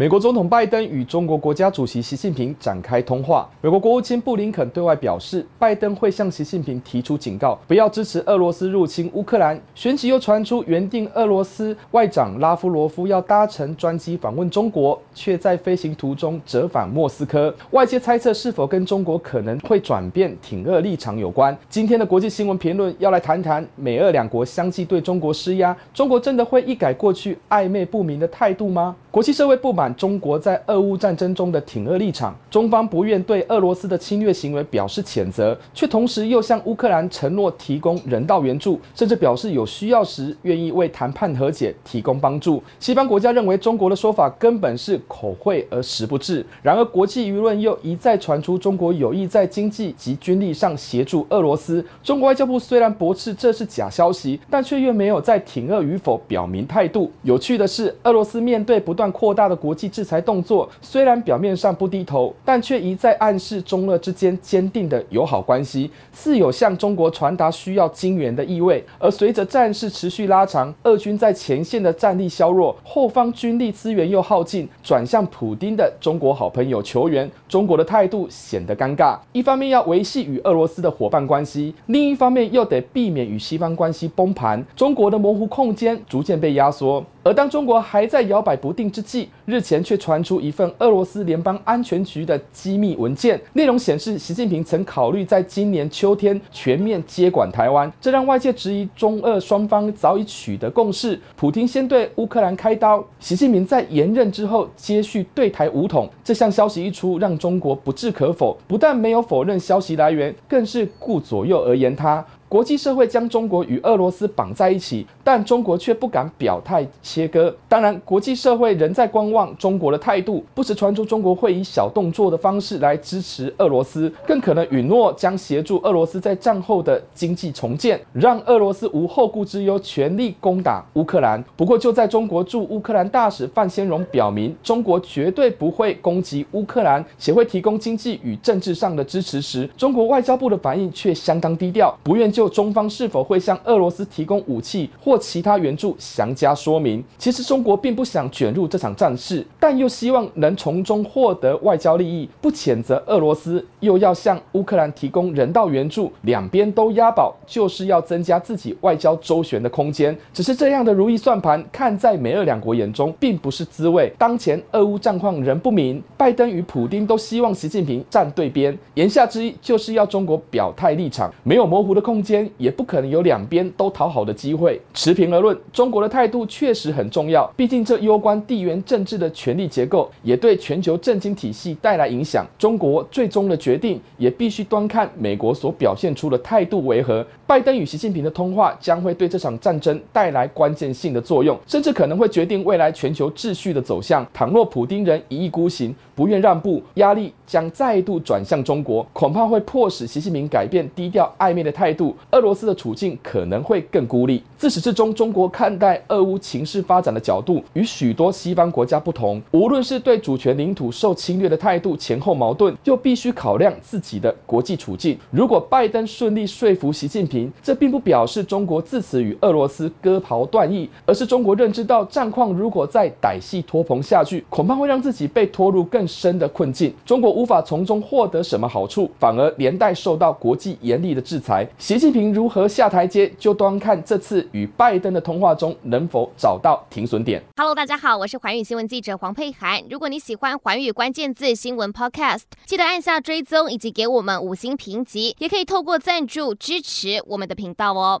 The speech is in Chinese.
美国总统拜登与中国国家主席习近平展开通话。美国国务卿布林肯对外表示，拜登会向习近平提出警告，不要支持俄罗斯入侵乌克兰。旋即又传出，原定俄罗斯外长拉夫罗夫要搭乘专机访问中国，却在飞行途中折返莫斯科。外界猜测，是否跟中国可能会转变挺俄立场有关？今天的国际新闻评论要来谈谈，美俄两国相继对中国施压，中国真的会一改过去暧昧不明的态度吗？国际社会不满。中国在俄乌战争中的挺俄立场，中方不愿对俄罗斯的侵略行为表示谴责，却同时又向乌克兰承诺提供人道援助，甚至表示有需要时愿意为谈判和解提供帮助。西方国家认为中国的说法根本是口惠而实不至。然而，国际舆论又一再传出中国有意在经济及军力上协助俄罗斯。中国外交部虽然驳斥这是假消息，但却又没有在挺俄与否表明态度。有趣的是，俄罗斯面对不断扩大的国制裁动作虽然表面上不低头，但却一再暗示中俄之间坚定的友好关系，似有向中国传达需要金援的意味。而随着战事持续拉长，俄军在前线的战力削弱，后方军力资源又耗尽，转向普丁的中国好朋友求援，中国的态度显得尴尬。一方面要维系与俄罗斯的伙伴关系，另一方面又得避免与西方关系崩盘，中国的模糊空间逐渐被压缩。而当中国还在摇摆不定之际，日前却传出一份俄罗斯联邦安全局的机密文件，内容显示习近平曾考虑在今年秋天全面接管台湾，这让外界质疑中俄双方早已取得共识，普京先对乌克兰开刀，习近平在延任之后接续对台武统。这项消息一出，让中国不置可否，不但没有否认消息来源，更是顾左右而言他。国际社会将中国与俄罗斯绑在一起，但中国却不敢表态切割。当然，国际社会仍在观望中国的态度，不时传出中国会以小动作的方式来支持俄罗斯，更可能允诺将协助俄罗斯在战后的经济重建，让俄罗斯无后顾之忧，全力攻打乌克兰。不过，就在中国驻乌克兰大使范先荣表明中国绝对不会攻击乌克兰，且会提供经济与政治上的支持时，中国外交部的反应却相当低调，不愿就就中方是否会向俄罗斯提供武器或其他援助详加说明。其实中国并不想卷入这场战事，但又希望能从中获得外交利益，不谴责俄罗斯，又要向乌克兰提供人道援助，两边都押宝，就是要增加自己外交周旋的空间。只是这样的如意算盘，看在美俄两国眼中并不是滋味。当前俄乌战况仍不明，拜登与普丁都希望习近平站对边，言下之意就是要中国表态立场，没有模糊的空间。也不可能有两边都讨好的机会。持平而论，中国的态度确实很重要，毕竟这攸关地缘政治的权力结构，也对全球政经体系带来影响。中国最终的决定也必须端看美国所表现出的态度为何。拜登与习近平的通话将会对这场战争带来关键性的作用，甚至可能会决定未来全球秩序的走向。倘若普丁人一意孤行，不愿让步，压力将再度转向中国，恐怕会迫使习近平改变低调暧昧的态度。俄罗斯的处境可能会更孤立。自始至终，中国看待俄乌情势发展的角度与许多西方国家不同。无论是对主权领土受侵略的态度前后矛盾，又必须考量自己的国际处境。如果拜登顺利说服习近平，这并不表示中国自此与俄罗斯割袍断义，而是中国认知到战况如果再歹戏拖棚下去，恐怕会让自己被拖入更深的困境。中国无法从中获得什么好处，反而连带受到国际严厉的制裁。习近平如何下台阶，就端看这次与拜登的通话中能否找到停损点。Hello，大家好，我是环宇新闻记者黄佩涵。如果你喜欢环宇关键字新闻 Podcast，记得按下追踪以及给我们五星评级，也可以透过赞助支持我们的频道哦。